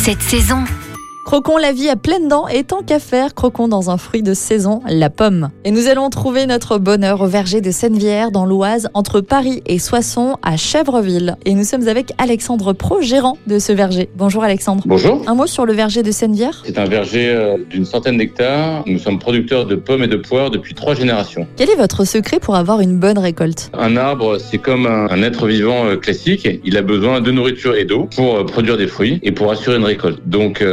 cette saison. Croquons la vie à pleines dents et tant qu'à faire, croquons dans un fruit de saison, la pomme. Et nous allons trouver notre bonheur au verger de Sennevière dans l'Oise, entre Paris et Soissons, à Chèvreville. Et nous sommes avec Alexandre Pro, gérant de ce verger. Bonjour Alexandre. Bonjour. Un mot sur le verger de Sennevière C'est un verger euh, d'une centaine d'hectares. Nous sommes producteurs de pommes et de poires depuis trois générations. Quel est votre secret pour avoir une bonne récolte? Un arbre, c'est comme un, être vivant euh, classique. Il a besoin de nourriture et d'eau pour euh, produire des fruits et pour assurer une récolte. Donc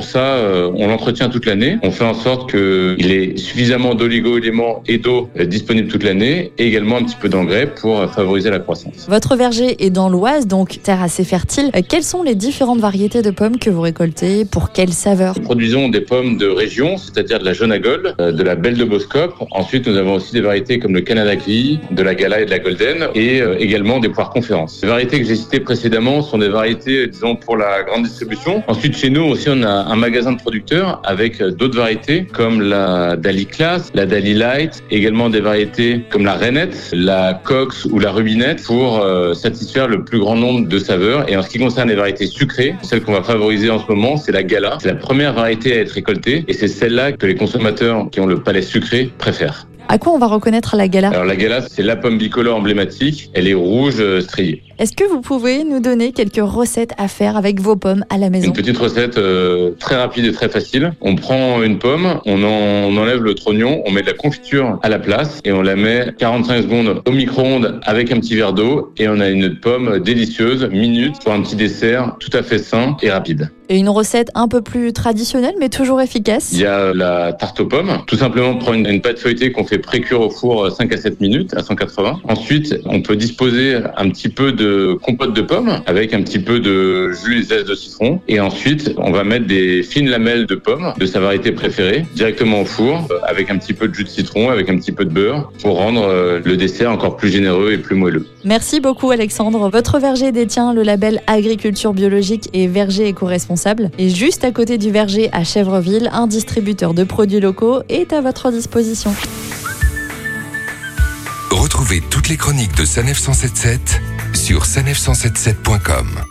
pour ça, euh, on l'entretient toute l'année. On fait en sorte qu'il ait suffisamment d'oligo-éléments et d'eau euh, disponibles toute l'année et également un petit peu d'engrais pour euh, favoriser la croissance. Votre verger est dans l'Oise, donc terre assez fertile. Quelles sont les différentes variétés de pommes que vous récoltez? Pour quelle saveur? Nous produisons des pommes de région, c'est-à-dire de la jaune à gold, euh, de la belle de Boscope. Ensuite, nous avons aussi des variétés comme le Canada Gris, de la Gala et de la Golden, et également des poires conférences. Les variétés que j'ai citées précédemment sont des variétés, disons, pour la grande distribution. Ensuite, chez nous aussi, on a un magasin de producteurs avec euh, d'autres variétés comme la Dali Class, la Dali Light, également des variétés comme la Renette, la Cox ou la Rubinette pour euh, satisfaire le plus grand nombre de saveurs. Et en ce qui concerne les variétés sucrées, celle qu'on va favoriser en ce moment, c'est la Gala. C'est la première variété à être récoltée et c'est celle-là que les consommateurs qui ont le palais sucré préfèrent. À quoi on va reconnaître la gala? Alors la Gala, c'est la pomme bicolore emblématique. Elle est rouge euh, striée. Est-ce que vous pouvez nous donner quelques recettes à faire avec vos pommes à la maison Une petite recette euh, très rapide et très facile. On prend une pomme, on, en- on enlève le trognon, on met de la confiture à la place et on la met 45 secondes au micro-ondes avec un petit verre d'eau et on a une pomme délicieuse, minute, pour un petit dessert tout à fait sain et rapide. Et une recette un peu plus traditionnelle mais toujours efficace Il y a la tarte aux pommes. Tout simplement prendre une, une pâte feuilletée qu'on fait pré-cuire au four euh, 5 à 7 minutes à 180. Ensuite, on peut disposer un petit peu de compote de pommes avec un petit peu de jus et zeste de citron. Et ensuite, on va mettre des fines lamelles de pommes de sa variété préférée directement au four euh, avec un petit peu de jus de citron, avec un petit peu de beurre pour rendre euh, le dessert encore plus généreux et plus moelleux. Merci beaucoup Alexandre. Votre verger détient le label agriculture biologique et verger éco-responsable. Et juste à côté du verger à Chèvreville, un distributeur de produits locaux est à votre disposition. Retrouvez toutes les chroniques de Sanef 177 sur sanef177.com.